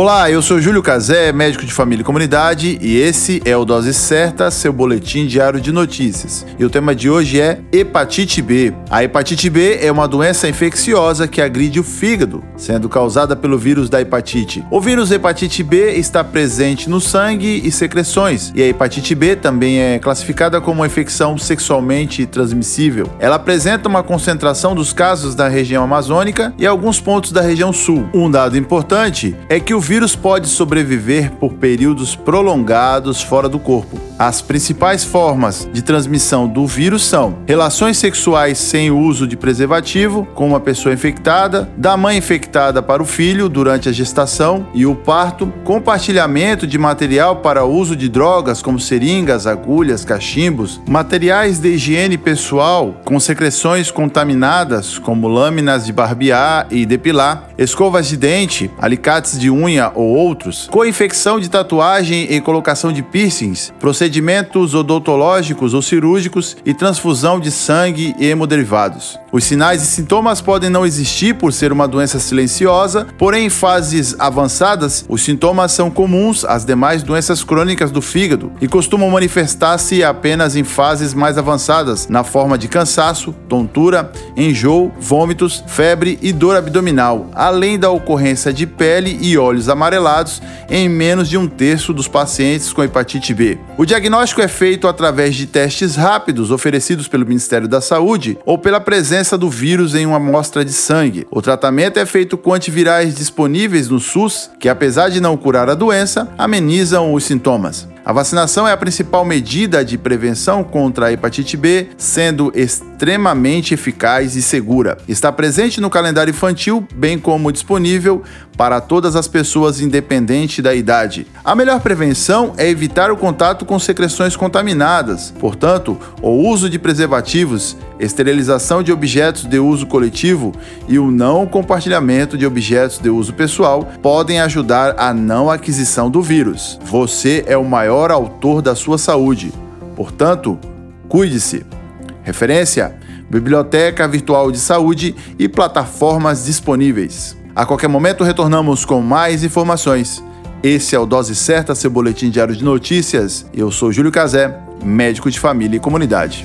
Olá, eu sou Júlio Cazé, médico de família e comunidade, e esse é o Dose Certa, seu boletim diário de notícias. E o tema de hoje é hepatite B. A hepatite B é uma doença infecciosa que agride o fígado, sendo causada pelo vírus da hepatite. O vírus hepatite B está presente no sangue e secreções, e a hepatite B também é classificada como uma infecção sexualmente transmissível. Ela apresenta uma concentração dos casos da região amazônica e alguns pontos da região sul. Um dado importante é que o vírus pode sobreviver por períodos prolongados fora do corpo. As principais formas de transmissão do vírus são relações sexuais sem uso de preservativo com uma pessoa infectada, da mãe infectada para o filho durante a gestação e o parto, compartilhamento de material para uso de drogas como seringas, agulhas, cachimbos, materiais de higiene pessoal com secreções contaminadas como lâminas de barbear e depilar, escovas de dente, alicates de unha ou outros, co-infecção de tatuagem e colocação de piercings, procedimentos odontológicos ou cirúrgicos e transfusão de sangue e hemoderivados. Os sinais e sintomas podem não existir por ser uma doença silenciosa, porém em fases avançadas, os sintomas são comuns às demais doenças crônicas do fígado e costumam manifestar-se apenas em fases mais avançadas, na forma de cansaço, tontura, enjoo, vômitos, febre e dor abdominal, além da ocorrência de pele e olhos amarelados em menos de um terço dos pacientes com hepatite B. O diagnóstico é feito através de testes rápidos oferecidos pelo Ministério da Saúde ou pela presença presença do vírus em uma amostra de sangue. O tratamento é feito com antivirais disponíveis no SUS, que apesar de não curar a doença, amenizam os sintomas. A vacinação é a principal medida de prevenção contra a hepatite B, sendo extremamente eficaz e segura. Está presente no calendário infantil, bem como disponível para todas as pessoas, independente da idade. A melhor prevenção é evitar o contato com secreções contaminadas, portanto, o uso de preservativos, esterilização de objetos de uso coletivo e o não compartilhamento de objetos de uso pessoal podem ajudar a não aquisição do vírus. Você é o maior autor da sua saúde. Portanto, cuide-se. Referência: Biblioteca Virtual de Saúde e plataformas disponíveis. A qualquer momento retornamos com mais informações. Esse é o Dose Certa, seu boletim diário de notícias. Eu sou Júlio Cazé, médico de família e comunidade.